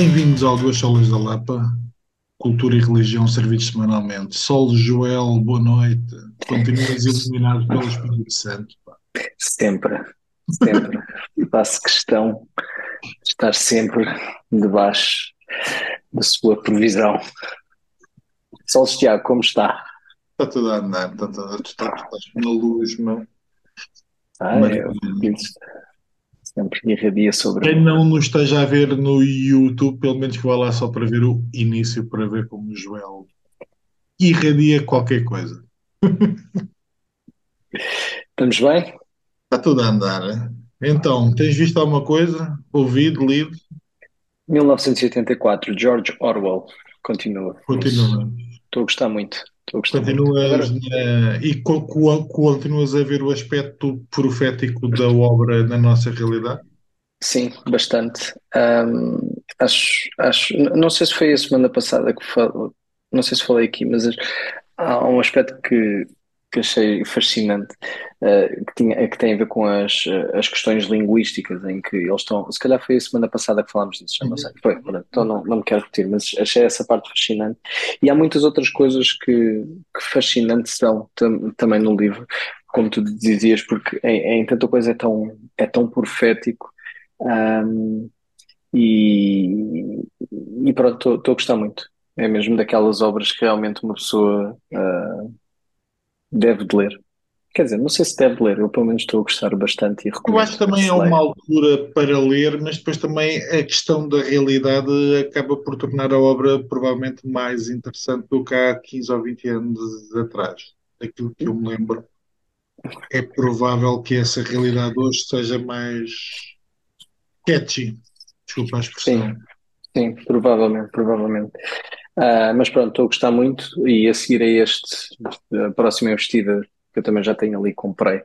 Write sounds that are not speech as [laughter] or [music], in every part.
Bem-vindos ao Duas Solas da Lapa, Cultura e Religião servidos semanalmente. Sol Joel, boa noite. Continuas iluminado pelo Espírito Santo. pá. Sempre, sempre. Faço questão de estar sempre debaixo da sua provisão. Solos Tiago, como está? Está tudo a andar, está tudo, tu estás, tu estás na luz, meu. Ah, eu sempre irradia sobre Quem não nos esteja a ver no YouTube, pelo menos que vá lá só para ver o início, para ver como o Joel irradia qualquer coisa. [laughs] Estamos bem? Está tudo a andar. hein? Então, tens visto alguma coisa? Ouvido, lido? 1984, George Orwell. Continua. Continua. Estou a gostar muito. Muito. Continuas na- e co- co- continuas a ver o aspecto profético da obra na nossa realidade? sim, bastante. Ahm, acho, acho, não sei se foi a semana passada que falei, não sei se falei aqui, mas há um aspecto que, que achei fascinante, eh, que tinha, que tem a ver com as, eh, as questões linguísticas, em que eles estão. Se calhar foi a semana passada que falámos disso, já não sei. Foi, pronto, então não, não me quero repetir, mas achei essa parte fascinante. E há muitas outras coisas que, que fascinantes são tam- também no livro, como tu dizias, porque em, em tanta coisa é tão, é tão profético. ahm, e, e pronto, estou a gostar muito. É mesmo daquelas obras que realmente uma pessoa ah, deve de ler. Quer dizer, não sei se deve ler, eu pelo menos estou a gostar bastante e Eu recomendo acho que também é uma altura para ler, mas depois também a questão da realidade acaba por tornar a obra provavelmente mais interessante do que há 15 ou 20 anos atrás. Aquilo que eu me lembro. É provável que essa realidade hoje seja mais catchy. Desculpa a expressão. Sim, sim, provavelmente, provavelmente. Ah, mas pronto, estou a gostar muito e a seguir a este, a próxima investida que eu também já tenho ali, comprei,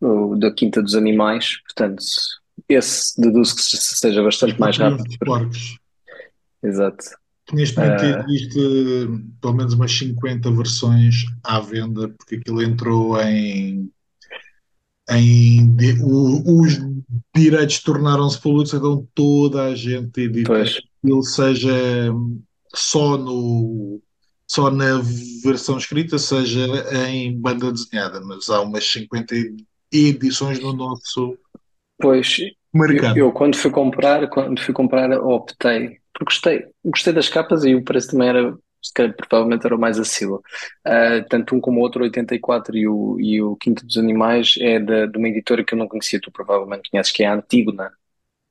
o da Quinta dos Animais, portanto, esse deduzo que se- seja bastante mais rápido. Os porcos. Exato. Neste momento Ah. existe pelo menos umas 50 versões à venda, porque aquilo entrou em. em de- o- os direitos tornaram-se públicos, então toda a gente edita Pois, aquilo, seja só no. Só na versão escrita, seja em banda desenhada, mas há umas 50 edições no nosso pois eu, mercado. eu quando fui comprar, quando fui comprar, optei, porque gostei, gostei das capas e o preço também era, se calhar, provavelmente era o mais acessível. Ah, tanto um como o outro, 84 e o, e o Quinto dos Animais, é da, de uma editora que eu não conhecia, tu provavelmente conheces, que é a Antígona.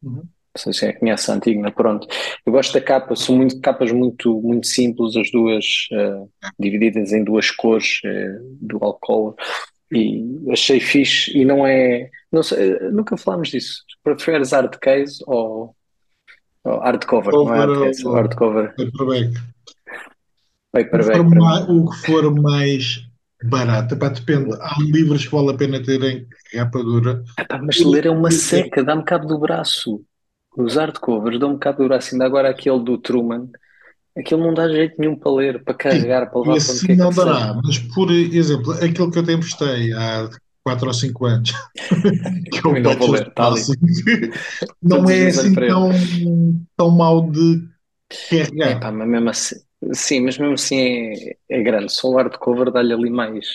Uhum. Não sei se é, conhece a Antígona, pronto. Eu gosto da capa, são muito, capas muito, muito simples, as duas ah, divididas em duas cores, eh, do álcool, e achei fixe, e não é, não sei, eh, nunca falámos disso. Preferes hardcase ou, ou hardcover? Não é Cover hardcase, é ou- hardcover. Paperback. O que Paperback for mais, o que for mais barato, epá, depende. Há livros que vale a pena terem capa dura. Epá, mas ler é uma seca, dá-me cabo do braço. Os hardcovers dão-me cabo do braço, ainda agora aquele do Truman, aquele não dá jeito nenhum para ler, para carregar, para levar para onde Esse quer que não seja. dará, mas por exemplo, aquilo que eu te emprestei há 4 ou 5 anos, [laughs] que é o Então vou ler, tá não é assim tão, tão mau de carregar. Epá, mas mesmo assim, sim, mas mesmo assim é, é grande. Só o hardcover dá-lhe ali mais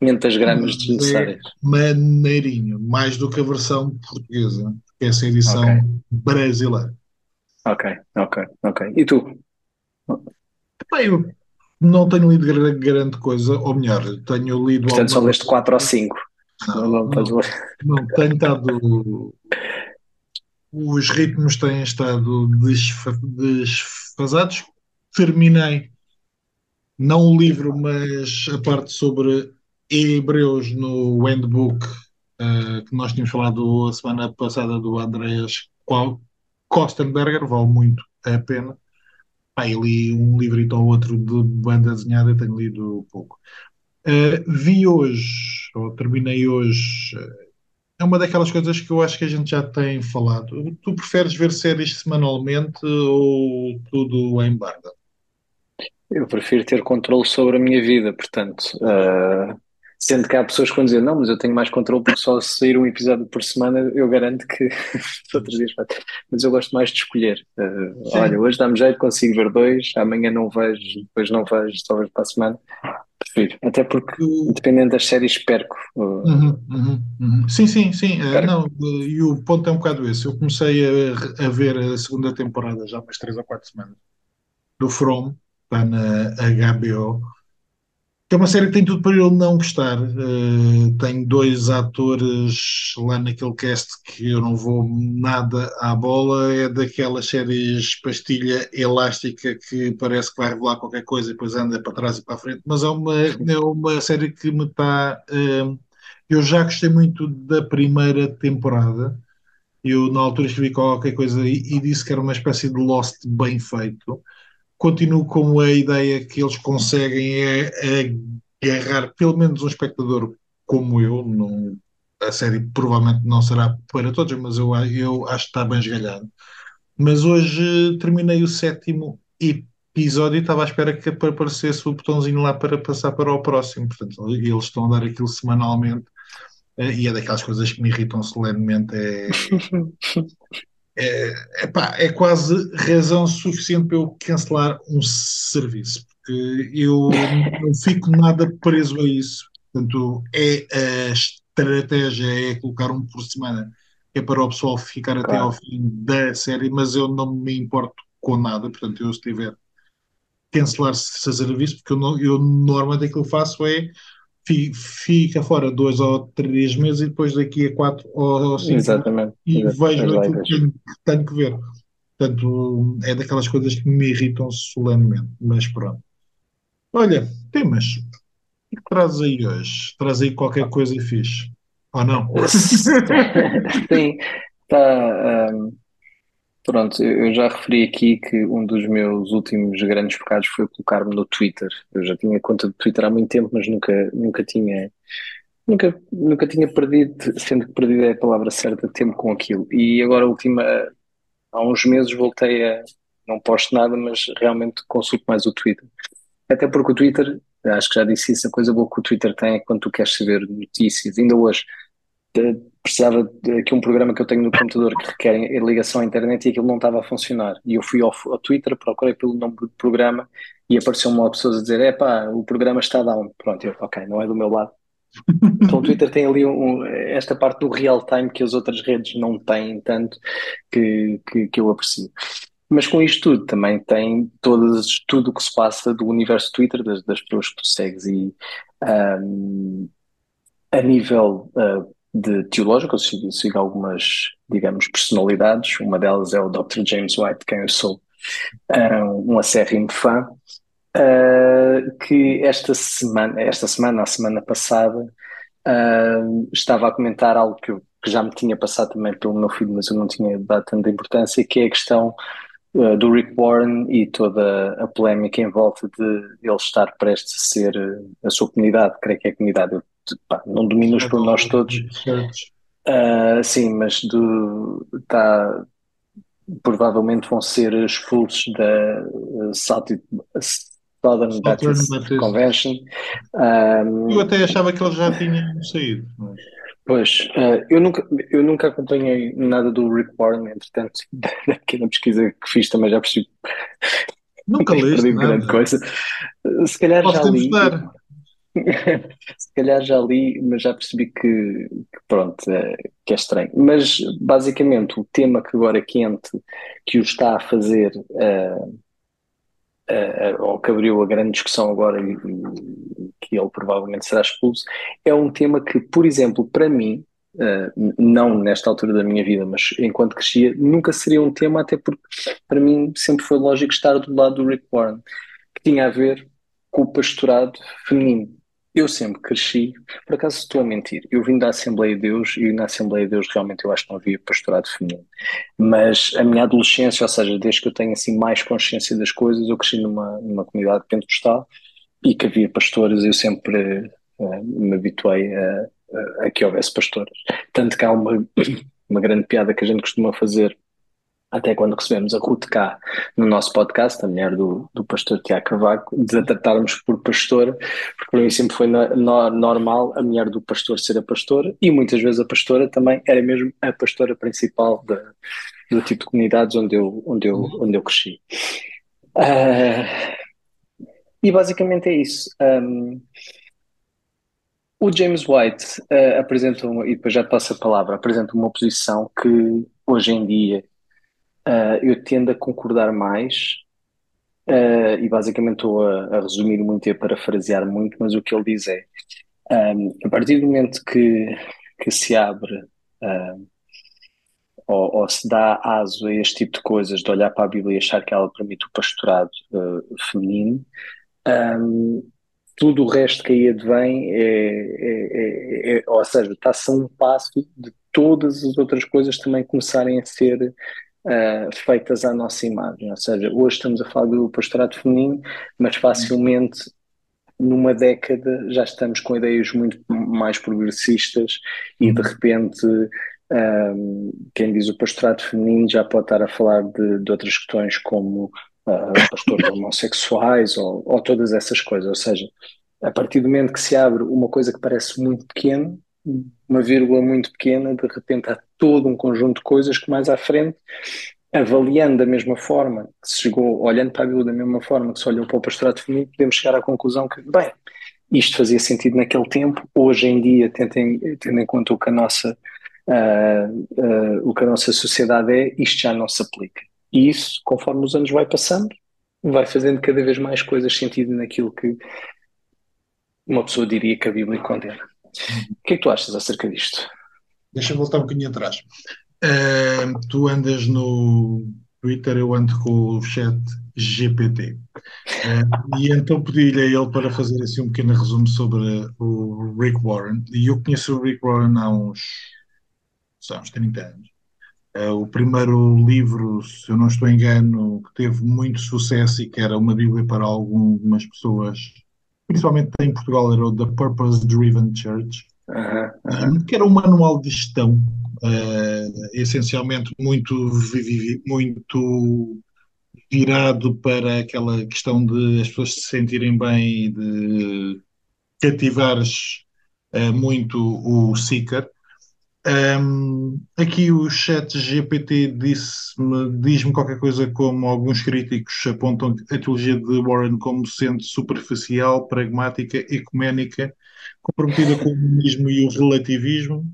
500 gramas Mas desnecessárias. é maneirinho, mais do que a versão portuguesa, que é essa edição Ok. brasileira. Ok, ok, ok. E tu? Bem, eu não tenho lido gra- grande coisa, ou melhor, tenho lido Portanto, só leste 4 ou 5. Não, Não, não, tenho estado. Os ritmos têm estado desfa- desfasados. Terminei, não o livro, mas a parte sobre Hebreus no handbook eh, que nós tínhamos falado a semana passada do Andreas Ko- Kostenberger, vale muito a pena. Eu li um livrito ou outro de banda desenhada, tenho lido pouco. Uh, vi hoje, ou terminei hoje, uh, é uma daquelas coisas que eu acho que a gente já tem falado. Tu preferes ver séries semanalmente ou tudo em banda? Eu prefiro ter controle sobre a minha vida, portanto, ah, Sendo que há pessoas que vão dizer, não, mas eu tenho mais controle porque só sair um episódio por semana eu garanto que [laughs] outros dias Mas eu gosto mais de escolher. Uh, olha, hoje dá-me jeito, consigo ver dois, amanhã não vejo, depois não vejo, só vejo para a semana. Prefiro. Até porque, dependendo das séries, perco. Uh, uhum, uhum, uhum. Sim, sim, sim. Uh, não, e o ponto é um bocado esse. Eu comecei a, a ver a segunda temporada já há umas três ou quatro semanas do From, está na HBO é uma série que tem tudo para eu não gostar. Uh, tem dois atores lá naquele cast que eu não vou nada à bola. É daquelas séries pastilha elástica que parece que vai revelar qualquer coisa e depois anda para trás e para a frente. Mas é uma, é uma série que me está. Uh, eu já gostei muito da primeira temporada. Eu, na altura, escrevi qualquer coisa e, e disse que era uma espécie de Lost bem feito continuo com a ideia que eles conseguem é, agarrar pelo menos um espectador como eu. Não, a série provavelmente não será para todos, mas eu, eu acho que está bem esgalhado. Mas hoje terminei o sétimo episódio e estava à espera que aparecesse o botãozinho lá para passar para o próximo. Portanto, eles estão a dar aquilo semanalmente eh, e é daquelas coisas que me irritam solenemente. É, [laughs] é, epá, é quase razão suficiente para eu cancelar um serviço, porque eu não fico nada preso a isso. Portanto, é a estratégia é colocar um por semana, é para o pessoal ficar até ao fim da série, mas eu não me importo com nada. Portanto, eu se tiver cancelar serviço, porque eu, não, eu normalmente aquilo que faço é fica fora dois ou três meses e depois daqui a quatro ou cinco Exatamente. e Exatamente. vejo aquilo que tenho, que ver. Portanto, é daquelas coisas que me irritam solenemente, mas pronto. Olha, temas. O que trazes aí hoje? Traz aí qualquer coisa e fixe. Ou não? [laughs] Sim, está. Um Pronto, eu já referi aqui que um dos meus últimos grandes pecados foi colocar-me no Twitter. Eu já tinha conta de Twitter há muito tempo, mas nunca, nunca tinha, nunca, nunca tinha perdido, sendo que perdido é a palavra certa, tempo com aquilo. E agora, última, há uns meses, voltei a, não posto nada, mas realmente consulto mais o Twitter. Até porque o Twitter, acho que já disse isso, a coisa boa que o Twitter tem é quando tu queres saber notícias. Ainda hoje, precisava de aqui um programa que eu tenho no computador que requer ligação à internet e aquilo não estava a funcionar. E eu fui ao, ao Twitter, procurei pelo nome do programa e apareceu-me uma pessoa a dizer: é pá, o programa está down. Pronto, eu, ok, não é do meu lado. Então o Twitter tem ali um, esta parte do real time que as outras redes não têm tanto que, que, que eu aprecio. Mas com isto tudo também tem todas, tudo o que se passa do universo Twitter, das, das pessoas que tu segues e um, a nível uh, de teológico, eu sigo, sigo, algumas, digamos, personalidades, uma delas é o Dr. James White, quem eu sou. Um acérrimo fã, uh, que esta semana, esta semana, a semana passada, uh, estava a comentar algo que, eu, que, já me tinha passado também pelo meu filho, mas eu não tinha dado tanta importância, que é a questão uh, do Rick Warren e toda a polémica em volta de ele estar prestes a ser a sua comunidade, creio que é a comunidade, eu pá, não domino os pormenores todos. Uh, sim, mas do, tá, provavelmente vão ser expulsos da uh, Southern Baptist, Baptist Convention. Um, eu até achava que eles já tinham saído. Mas... Pois, uh, eu, nunca, eu nunca acompanhei nada do Rick Warren, entretanto, [laughs] da pequena pesquisa que fiz também já percebi. Nunca [laughs] li grande coisa. Se calhar Posso já li. Se calhar já li, mas já percebi que, que pronto, é, que é estranho. Mas basicamente o tema que agora é quente, que o está a fazer, uh, ou que abriu a grande discussão agora e, e, que ele provavelmente será expulso, é um tema que, por exemplo, para mim, não nesta altura da minha vida, mas enquanto crescia, nunca seria um tema, até porque para mim sempre foi lógico estar do lado do Rick Warren, que tinha a ver com o pastorado feminino eu sempre cresci, por acaso estou a mentir, eu vim da Assembleia de Deus e na Assembleia de Deus realmente eu acho que não havia pastorado feminino. Mas a minha adolescência, ou seja, desde que eu tenho assim mais consciência das coisas, eu cresci numa, numa comunidade pentecostal e que havia pastores, eu sempre uh, me habituei a, a, a, que houvesse pastores. Tanto que há uma, [coughs] uma grande piada que a gente costuma fazer até quando recebemos a Ruth cá no nosso podcast, a mulher do, do pastor Tiago Cavaco, de a tratarmos por pastora, porque para mim sempre foi no, no, normal a mulher do pastor ser a pastora e muitas vezes a pastora também era mesmo a pastora principal de, do tipo de comunidades onde eu, onde eu, onde eu cresci. Uh, e basicamente é isso. Um, o James White uh, apresenta, uma, e depois já te passo a palavra, apresenta uma posição que hoje em dia Uh, eu tendo a concordar mais, uh, e basicamente estou a, a, resumir muito e a parafrasear muito, mas o que ele diz é: um, a partir do momento que, que se abre uh, ou, ou, se dá aso a este tipo de coisas, de olhar para a Bíblia e achar que ela permite o pastorado feminino, um, tudo o resto que aí advém é, é, é, é ou seja, está-se a um passo de todas as outras coisas também começarem a ser uh, feitas à nossa imagem. Ou seja, hoje estamos a falar do pastorado feminino, mas facilmente numa década já estamos com ideias muito mais progressistas e de repente um, ah, quem diz o pastorado feminino já pode estar a falar de, de outras questões como uh, pastores [coughs] homossexuais ou, ou todas essas coisas. Ou seja, a partir do momento que se abre uma coisa que parece muito pequena, uma vírgula muito pequena, de repente há todo um conjunto de coisas que mais à frente, avaliando da mesma forma que se chegou, olhando para a Bíblia da mesma forma que se olhou para o pastorado feminino, podemos chegar à conclusão que, bem, isto fazia sentido naquele tempo, hoje em dia, tendo em, tendo em conta o que a nossa Uh, uh, o que a nossa sociedade é, isto já não se aplica. E isso, conforme os anos vai passando, vai fazendo cada vez mais coisas sentido naquilo que uma pessoa diria que a Bíblia condena. O que é que tu achas acerca disto? Deixa-me voltar um bocadinho atrás. Uh, tu andas no Twitter, eu ando com o chat GPT. Uh, e então pedi-lhe a ele para fazer assim um pequeno resumo sobre o Rick Warren. E eu conheço o Rick Warren há uns, sei, uns 30 anos. Uh, o primeiro livro, se eu não estou engano, que teve muito sucesso e que era uma Bíblia para algumas pessoas principalmente em Portugal, era o The Purpose Driven Church, uh -huh. que era um manual de gestão, uh, essencialmente muito, muito virado para aquela questão de as pessoas se sentirem bem e de cativares uh, muito o seeker. Um, aqui o chat GPT disse-me, diz-me qualquer coisa como alguns críticos apontam a teologia de Warren como sendo superficial, pragmática, ecuménica, comprometida com o humanismo e o relativismo,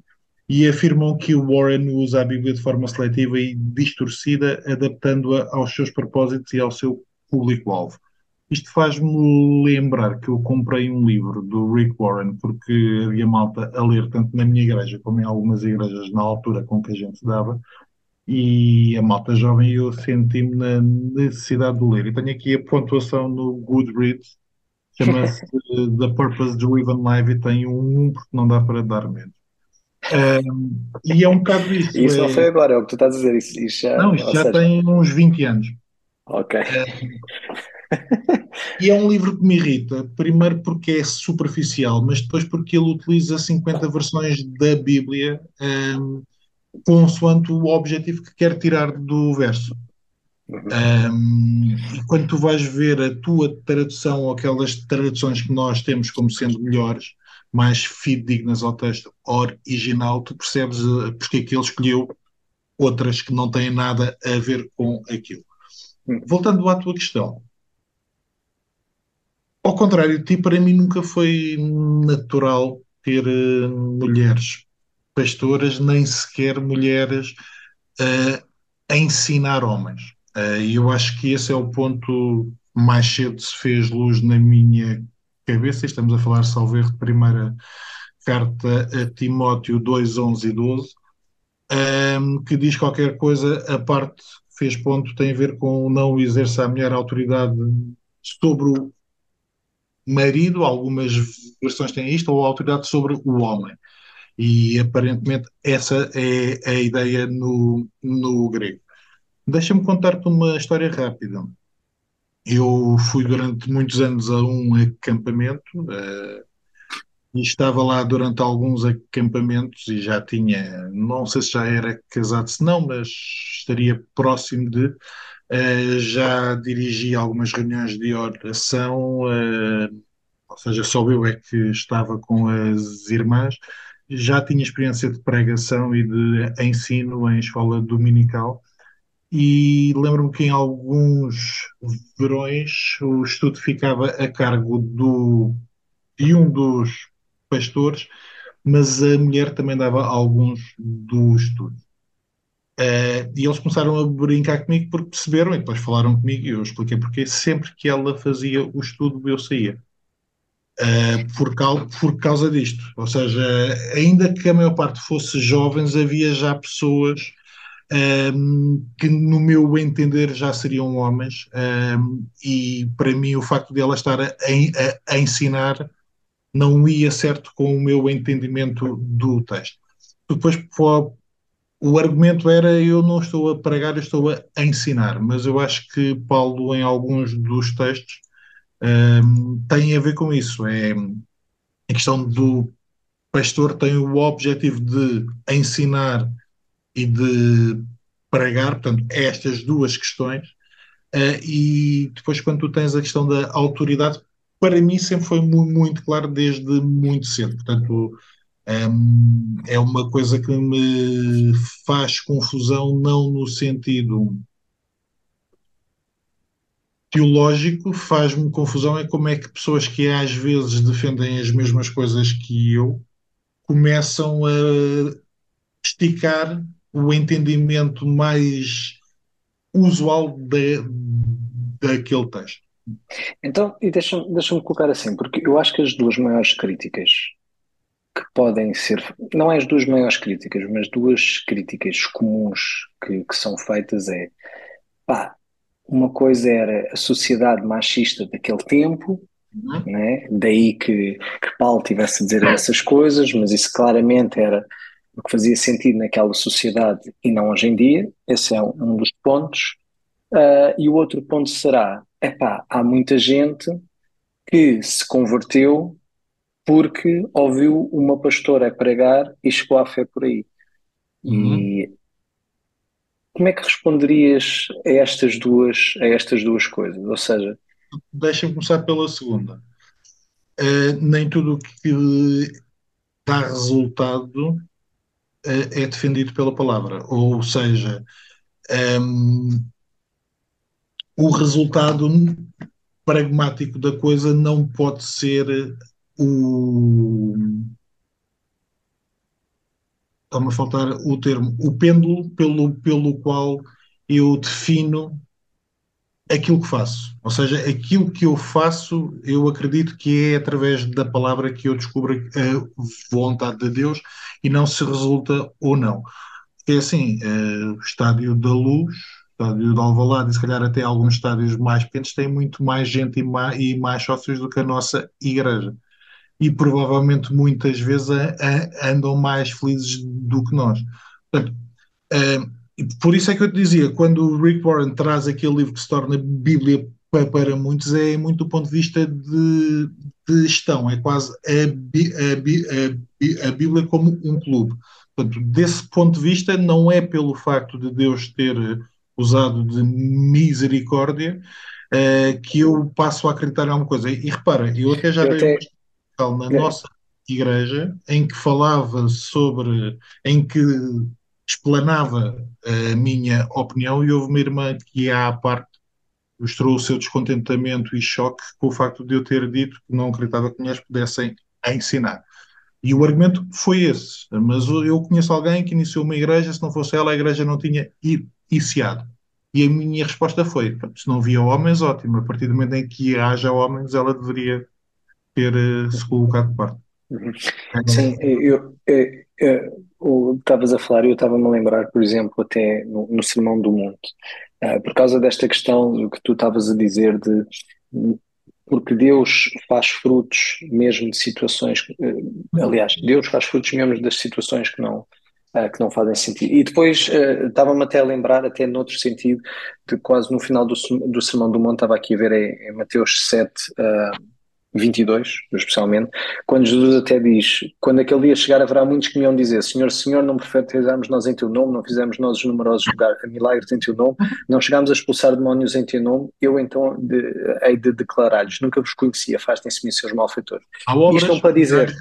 e afirmam que Warren usa a Bíblia de forma seletiva e distorcida, adaptando-a aos seus propósitos e ao seu público-alvo. Isto faz-me lembrar que eu comprei um livro do Rick Warren porque havia malta a ler tanto na minha igreja como em algumas igrejas na altura com que a gente dava e a malta jovem eu senti-me na necessidade de ler. E tenho aqui a pontuação no Goodreads, chama-se [laughs] The Purpose Driven Live e tem um 1 porque não dá para dar menos. Um, e é um bocado isso. Isso é... não foi agora, é o que tu estás a dizer. Isso, isso já, não, isto já seja... tem uns 20 anos. Ok. [laughs] e é um livro que me irrita, primeiro porque é superficial, mas depois porque ele utiliza 50 versões da Bíblia um, consoante o objetivo que quer tirar do verso. Um, e quando tu vais ver a tua tradução ou aquelas traduções que nós temos como sendo melhores, mais fidedignas ao texto original, tu percebes uh, porque é que ele escolheu outras que não têm nada a ver com aquilo. Hum. Voltando à tua questão, contrário de ti, para mim nunca foi natural ter uh, mulheres pastoras, nem sequer mulheres uh, a ensinar homens. Uh, e eu acho que esse é o ponto mais cedo se fez luz na minha cabeça. Estamos a falar, salvo de primeira carta a Timóteo 2, 11 e 12, um, que diz qualquer coisa, a parte que fez ponto tem a ver com não exercer a mulher autoridade sobre o marido, algumas versões têm isto, ou autoridade sobre o homem. E aparentemente essa é a ideia no, no grego. Deixa-me contar-te uma história rápida. Eu fui durante muitos anos a um acampamento uh, e estava lá durante alguns acampamentos e já tinha, não sei se já era casado, se não, mas estaria próximo de, eh, já dirigi algumas reuniões de oração, eh, ou seja, só eu é que estava com as irmãs, já tinha experiência de pregação e de ensino em escola dominical. E lembro-me que em alguns verões o estudo ficava a cargo do, de um dos pastores, mas a mulher também dava alguns do estudo. Eh, e eles começaram a brincar comigo porque perceberam e depois falaram comigo e eu expliquei porque sempre que ela fazia o estudo eu saía. Eh, por, cau- por causa disto. Ou seja, ainda que a maior parte fosse jovens, havia já pessoas ehm, que, no meu entender, já seriam homens, ehm, e para mim o facto de ela estar a, a- a ensinar não ia certo com o meu entendimento do texto. Depois, o argumento era eu não estou a pregar, eu estou a ensinar, mas eu acho que Paulo, em alguns dos textos, ehm, tem a ver com isso. É a questão do pastor tem o objetivo de ensinar e de pregar, portanto, estas duas questões. Uh, e depois, quando tu tens a questão da autoridade, para mim sempre foi muito, muito claro desde muito cedo. Portanto, um, é uma coisa que me faz confusão, não no sentido teológico, faz-me confusão é como é que pessoas que às vezes defendem as mesmas coisas que eu começam a esticar o entendimento mais usual de, daquele texto. Então, e deixa-me deixa colocar assim, porque eu acho que as duas maiores críticas que podem ser, não é as duas maiores críticas, mas duas críticas comuns que, que são feitas é, pá, uma coisa era a sociedade machista daquele tempo, uhum. né? daí que, que Paulo tivesse a dizer essas coisas, mas isso claramente era o que fazia sentido naquela sociedade e não hoje em dia. Esse é um, um dos pontos. Uh, e o outro ponto será: epá, há muita gente que se converteu porque ouviu uma pastora pregar e chegou à fé por aí. Uhum. E como é que responderias a estas duas, a estas duas coisas? Ou seja, deixa-me começar pela segunda. Uh, nem tudo o que dá resultado uh, é defendido pela palavra. Ou seja, um, o resultado pragmático da coisa não pode ser o. Está-me a faltar o termo, o pêndulo pelo, pelo qual eu defino aquilo que faço. Ou seja, aquilo que eu faço, eu acredito que é através da palavra que eu descubro a vontade de Deus e não se resulta ou não. É assim, uh, o estádio da luz, o estádio de Alvalade e se calhar até alguns estádios mais pequenos têm muito mais gente e mais, e mais sócios do que a nossa igreja e provavelmente muitas vezes a, a, andam mais felizes do que nós. Portanto, uh, por isso é que eu te dizia, quando o Rick Warren traz aquele livro que se torna Bíblia para, muitos, é muito do ponto de vista de, de gestão, é quase a, a, a, Bíblia como um clube. Portanto, desse ponto de vista, não é pelo facto de Deus ter usado de misericórdia uh, que eu passo a acreditar em alguma coisa. E, e repara, eu até já vejo na é. nossa igreja em que falava sobre, em que explanava a minha opinião e houve uma irmã que à parte mostrou o seu descontentamento e choque com o facto de eu ter dito que não acreditava que mulheres pudessem ensinar. E o argumento foi esse. Mas eu conheço alguém que iniciou uma igreja, se não fosse ela, a igreja não tinha iniciado. E a minha resposta foi: se não havia homens, ótimo. A partir do momento em que haja homens, ela deveria ter uh, se colocado de parte. Uhum. Sim, eu, estavas a falar e eu estava-me a lembrar, por exemplo, até no, no Sermão do Monte, uh, por causa desta questão do que tu estavas a dizer de porque Deus faz frutos mesmo de situações, uh, aliás, Deus faz frutos mesmo das situações que não, uh, que não fazem sentido. E depois estava-me até a lembrar, até noutro sentido, de quase no final do, do Sermão do Monte, estava aqui a ver em, em Mateus 7, 22, especialmente, quando Jesus até diz: Quando aquele dia chegar, haverá muitos que me vão dizer: Senhor, Senhor, não profetizamos nós em teu nome, não fizemos nós os numerosos milagres em teu nome, não chegámos a expulsar demónios em teu nome, eu então de, hei de declarar-lhes: Nunca vos conhecia, afastem-se-me, seus malfeitores. Isto não para dizer.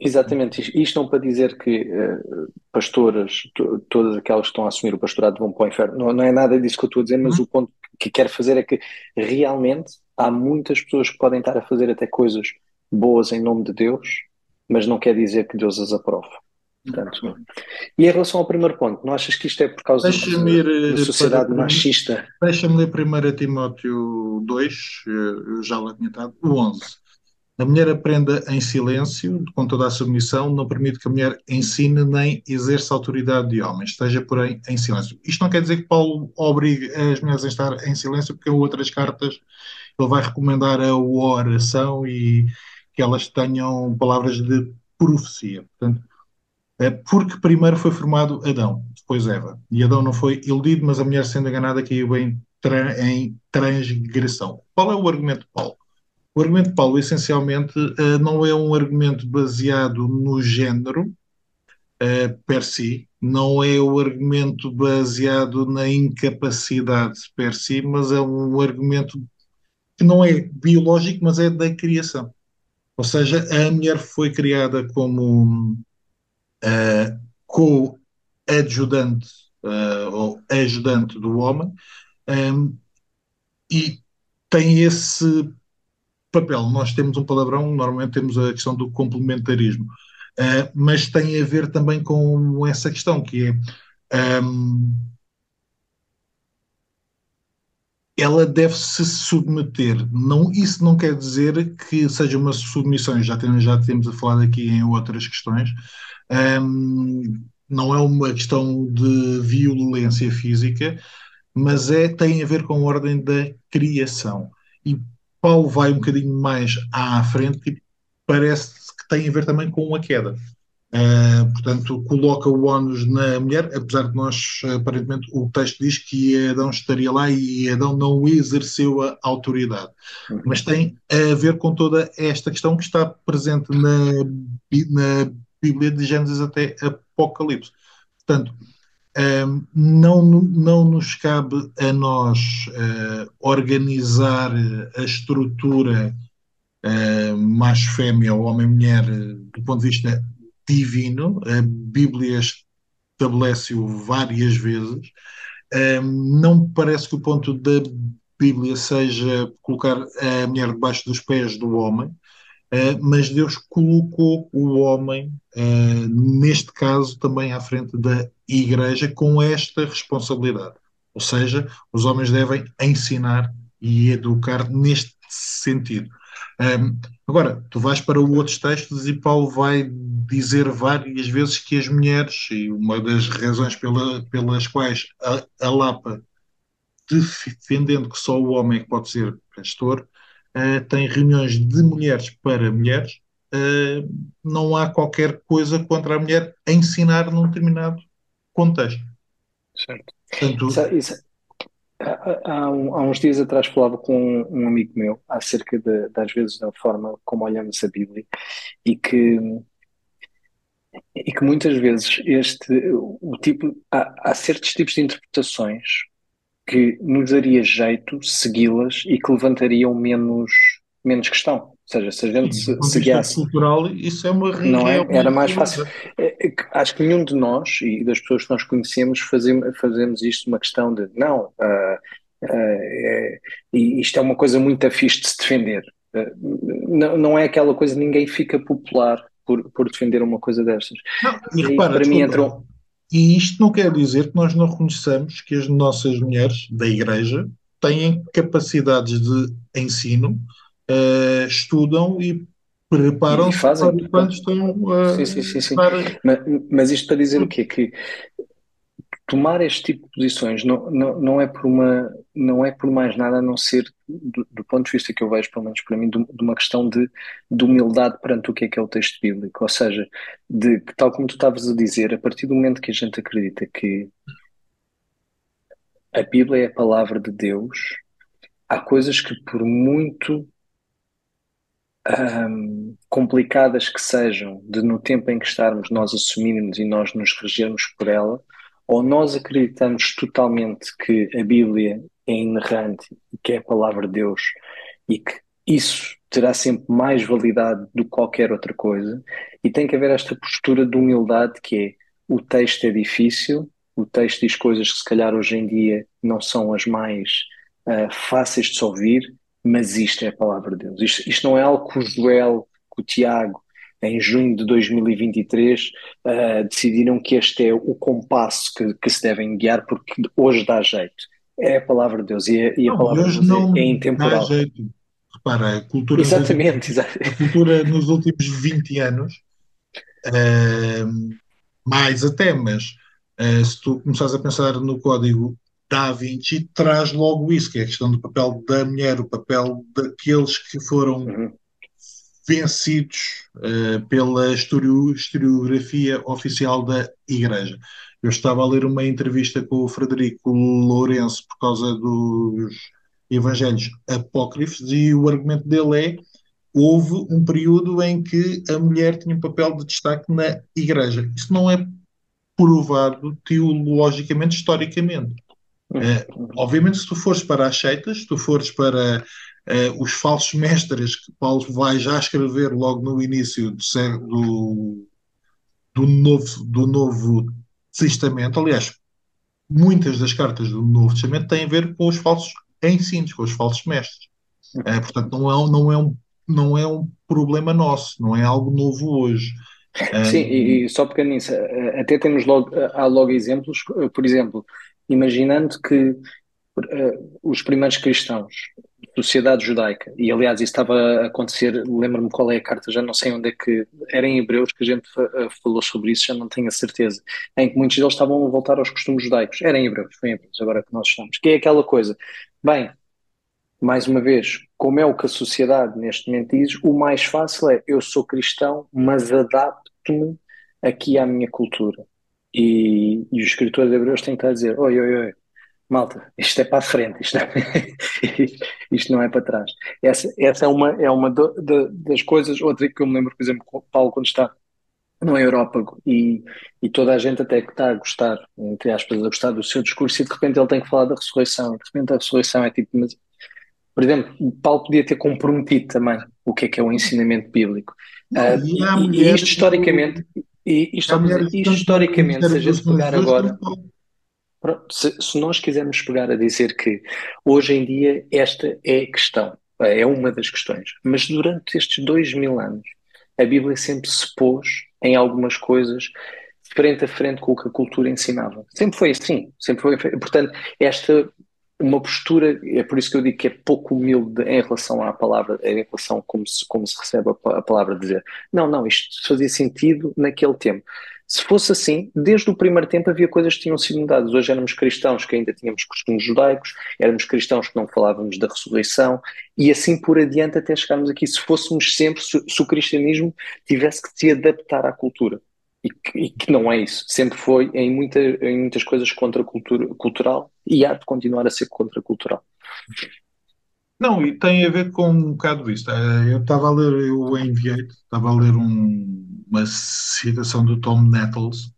Exatamente, isto não para dizer que uh, pastoras, todas aquelas que estão a assumir o pastorado vão para o inferno, não, não é nada disso que eu estou a dizer, mas uhum. o ponto que quero fazer é que realmente há muitas pessoas que podem estar a fazer até coisas boas em nome de Deus, mas não quer dizer que Deus as aprove. Portanto, e em relação ao primeiro ponto, não achas que isto é por causa de, da sociedade para, machista? Deixa-me ler primeiro a Timóteo 2, eu já lá tinha estado, o 11. A mulher aprenda em silêncio, com toda a submissão, não permite que a mulher ensine nem exerça autoridade de homens, esteja, porém, em silêncio. Isto não quer dizer que Paulo obrigue as mulheres a estar em silêncio, porque em outras cartas ele vai recomendar a oração e que elas tenham palavras de profecia. Portanto, é porque primeiro foi formado Adão, depois Eva. E Adão não foi iludido, mas a mulher sendo enganada caiu em, tra em transgressão. Qual é o argumento de Paulo? O argumento de Paulo, essencialmente, eh, não é um argumento baseado no género eh, per si, não é o argumento baseado na incapacidade per si, mas é um argumento que não é biológico, mas é da criação. Ou seja, a mulher foi criada como uh, co-adjudante uh, ou ajudante do homem um, e tem esse papel. Nós temos um palavrão, normalmente temos a questão do complementarismo, uh, mas tem a ver também com essa questão que é um, ela deve se submeter. Não, isso não quer dizer que seja uma submissão, já temos, já temos a falar aqui em outras questões. Um, não é uma questão de violência física, mas é, tem a ver com a ordem da criação. E Paulo vai um bocadinho mais à frente e parece que tem a ver também com a queda. Uh, portanto, coloca o ónus na mulher, apesar de nós, aparentemente, o texto diz que Adão estaria lá e Adão não exerceu a autoridade. Uhum. Mas tem a ver com toda esta questão que está presente na, na Bíblia de Gênesis até Apocalipse. Portanto, um, ah, não, não nos cabe a nós uh, organizar a estrutura uh, macho-fêmea ou homem-mulher do ponto de vista divino, a Bíblia estabelece-o várias vezes. não parece que o ponto da Bíblia seja colocar a mulher debaixo dos pés do homem, Uh, mas Deus colocou o homem, uh, neste caso, também à frente da igreja, com esta responsabilidade. Ou seja, os homens devem ensinar e educar neste sentido. Um, agora, tu vais para outros textos e Paulo vai dizer várias vezes que as mulheres, e uma das razões pela, pelas quais a, a Lapa, defendendo que só o homem é pode ser pastor, uh, tem reuniões de mulheres para mulheres, uh, não há qualquer coisa contra a mulher a ensinar num determinado contexto. Certo. Portanto, isso, é, isso, Há, há, uns dias atrás falava com um amigo meu acerca de, das vezes da forma como olhamos a Bíblia e que e que muitas vezes este o tipo há, há certos tipos de interpretações que nos daria jeito segui-las e que levantariam menos menos questão. Ou seja, se a gente Sim, se, guiasse. cultural, isso é uma Não é? Era mais fácil. É, é acho que nenhum de nós e das pessoas que nós conhecemos fazemos, fazemos isto uma questão de não, uh, uh, é, isto é uma coisa muito afixo de se defender. Uh, não, não é aquela coisa, ninguém fica popular por, por defender uma coisa destas. Não, e, e repara, para mim entrou. E isto não quer dizer que nós não reconheçamos que as nossas mulheres da Igreja têm capacidades de ensino uh, estudam e preparam-se para quando estão uh, sim, sim, sim, sim. Para... Mas, mas, isto para dizer o quê? Que tomar este tipo de posições não, não, não, é por uma não é por mais nada a não ser do, do ponto de vista que eu vejo, pelo menos para mim, de, de, uma questão de, de humildade perante o que é que é o texto bíblico, ou seja, de tal como tu estavas a dizer, a partir do momento que a gente acredita que a Bíblia é a palavra de Deus, há coisas que por muito um, complicadas que sejam, de no tempo em que estarmos nós assumirmos e nós nos regermos por ela, ou nós acreditamos totalmente que a Bíblia é inerrante e que é a palavra de Deus e que isso terá sempre mais validade do que qualquer outra coisa, e tem que haver esta postura de humildade que é o texto é difícil, o texto diz coisas que se calhar hoje em dia não são as mais uh, fáceis de se ouvir, mas isto é a palavra de Deus. Isto, isto não é algo que o Joel, que o Tiago, em junho de 2023, uh, eh, decidiram que este é o compasso que, que, se devem guiar, porque hoje dá jeito. É a palavra de Deus e, a, e a palavra de Deus é, é intemporal. Dá jeito. Repara, a cultura, exatamente, últimos, a cultura nos últimos 20 anos, uh, mais até, mas uh, se tu começares a pensar no código Da Vinci, traz logo isso, que é a questão do papel da mulher, o papel daqueles que foram uhum. vencidos uh, pela historiografia oficial da Igreja. Eu estava a ler uma entrevista com o Frederico Lourenço por causa dos Evangelhos apócrifos e o argumento dele é houve um período em que a mulher tinha um papel de destaque na Igreja. Isso não é provado teologicamente, historicamente. Uh, obviamente, se tu fores para as seitas, se tu fores para uh, os falsos mestres que Paulo vai já escrever logo no início do, do, do, novo, do Novo Testamento, aliás, muitas das cartas do Novo Testamento têm a ver com os falsos ensinos, com os falsos mestres. Uh, portanto, não é, não, é um, não é um problema nosso, não é algo novo hoje. Sim, e, e só pequenino, até temos logo, há logo exemplos, por exemplo, imaginando que uh, os primeiros cristãos, sociedade judaica, e aliás isso estava a acontecer, lembro-me qual é a carta, já não sei onde é que, era em Hebreus que a gente uh, falou sobre isso, já não tenho a certeza, em que muitos deles estavam a voltar aos costumes judaicos, era em Hebreus, foi em Hebreus, agora que nós estamos, que é aquela coisa, bem, mais uma vez, como é o que a sociedade neste momento diz, o mais fácil é eu sou cristão, mas adapto-me aqui à minha cultura. E, e o escritor de Hebreus tem que estar a dizer: oi, oi, oi, malta, isto é para a frente, isto não, [laughs] isto não é para trás. Essa, essa é uma, é uma do, de, das coisas, outra que eu me lembro, por exemplo, Paulo, quando está no Európago e, e toda a gente até que está a gostar, entre aspas, a gostar do seu discurso e de repente ele tem que falar da ressurreição, e de repente a ressurreição é tipo, mas por exemplo, Paulo podia ter comprometido também o que é que é o ensinamento bíblico. Não, uh, e, e, isto historicamente, e isto, isto historicamente, se a gente pegar agora, se, se, nós quisermos pegar a dizer que hoje em dia esta é a questão, é uma das questões, mas durante estes dois mil anos a Bíblia sempre se pôs em algumas coisas frente a frente com o que a cultura ensinava. Sempre foi assim, sempre foi. Portanto, esta uma postura, é por isso que eu digo que é pouco humilde em relação à palavra, em relação a como se, como se recebe a, a palavra dizer. Não, não, isto fazia sentido naquele tempo. Se fosse assim, desde o primeiro tempo havia coisas que tinham sido mudadas. Hoje éramos cristãos que ainda tínhamos costumes judaicos, éramos cristãos que não falávamos da ressurreição e assim por adiante até chegarmos aqui. Se fôssemos sempre, se, se o cristianismo tivesse que se adaptar à cultura e que, e que, não é isso. Sempre foi em, muita, em muitas coisas contra cultura, cultural e há de continuar a ser contracultural. Não, e tem a ver com um bocado isso. Eh, eu estava a ler, eu enviei estava a ler um, uma citação do Tom Nettles,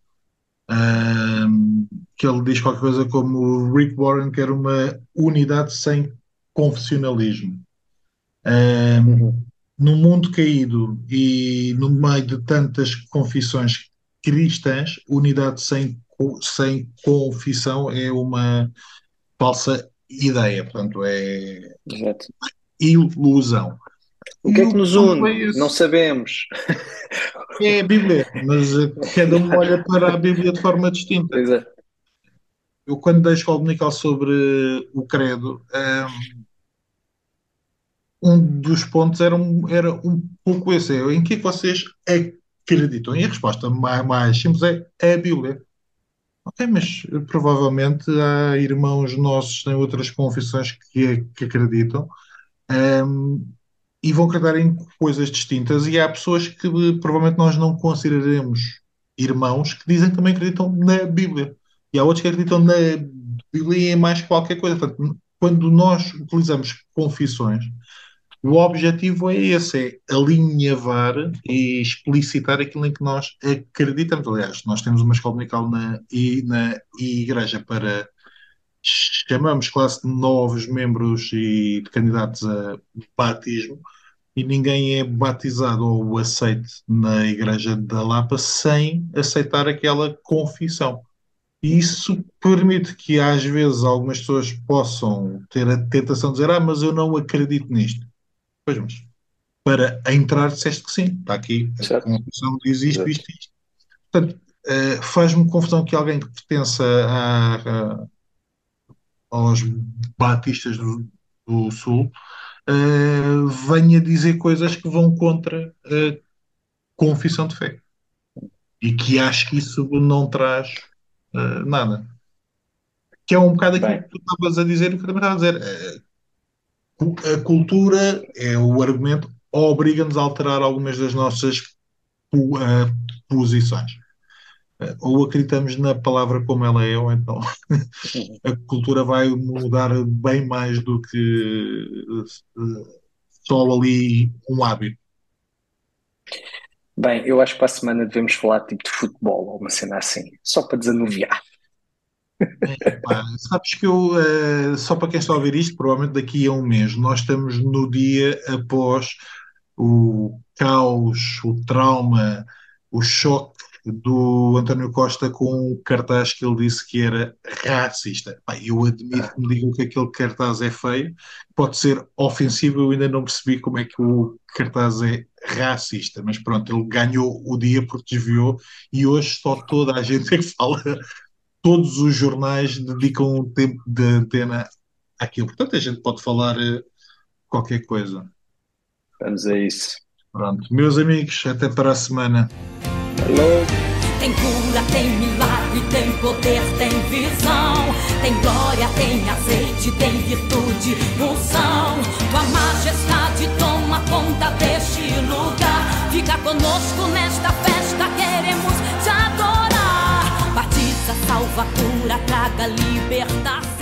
um, ehm, que ele diz qualquer coisa como Rick Warren quer uma unidade sem confessionalismo. Um, ehm, uhum. No mundo caído e no meio de tantas confissões cristãs, unidade sem, sem confissão é uma falsa ideia, portanto, é Exato. ilusão. O que é que nos une? Não sabemos. É a Bíblia, mas cada um olha para a Bíblia de forma distinta. Exato. Eu, quando dei escola dominical sobre o credo, um, dos pontos era um, era um pouco esse: é, em que é que vocês acreditam? E a resposta mais, mais simples é a Bíblia. Ok, mas provavelmente há irmãos nossos têm outras confissões que, que acreditam um, e vão acreditar em coisas distintas, e há pessoas que provavelmente nós não consideraremos irmãos que dizem que também acreditam na Bíblia. E há outros que acreditam na Bíblia e em mais qualquer coisa. Portanto, quando nós utilizamos confissões, O objetivo é esse, é alinhavar e explicitar aquilo em que nós acreditamos. Aliás, nós temos uma escola dominical na, na igreja para chamamos de novos membros e de candidatos a batismo e ninguém é batizado ou aceito na igreja da Lapa sem aceitar aquela confissão. E isso permite que às vezes algumas pessoas possam ter a tentação de dizer ah, mas eu não acredito nisto. Pois mas, para entrar disseste que sim, está aqui, a confissão diz isto, isto, isto. Portanto, uh, faz-me confusão que alguém que pertença a, a aos batistas do, do Sul, uh, venha dizer coisas que vão contra a confissão de fé. E que acho que isso não traz uh, nada. Que é um bocado aquilo Bem. que tu estavas a dizer que eu também estava a dizer. Uh, a cultura é o argumento, obriga-nos a alterar algumas das nossas posições ou acreditamos na palavra como ela é, ou então [laughs] a cultura vai mudar bem mais do que só ali um hábito. Bem, eu acho que para a semana devemos falar tipo de futebol ou uma cena assim, só para desanuviar. Sabes que eu, uh, só para quem está a ouvir isto, provavelmente daqui a um mês, nós estamos no dia após o caos, o trauma, o choque do António Costa com um cartaz que ele disse que era racista. Eu admito que me digam que aquele cartaz é feio, pode ser ofensivo, eu ainda não percebi como é que o cartaz é racista, mas pronto, ele ganhou o dia porque desviou e hoje só toda a gente é que fala, todos os jornais dedicam um tempo de antena àquilo. Portanto, a gente pode falar uh, qualquer coisa. Vamos a isso. Pronto, meus amigos, até para a semana. Hello. Tem cura, tem milagre, tem poder, tem visão. Tem glória, tem azeite, tem virtude, unção. Tua majestade toma conta deste lugar. Fica conosco nesta festa, queremos Batiza, salva, cura, traga libertação.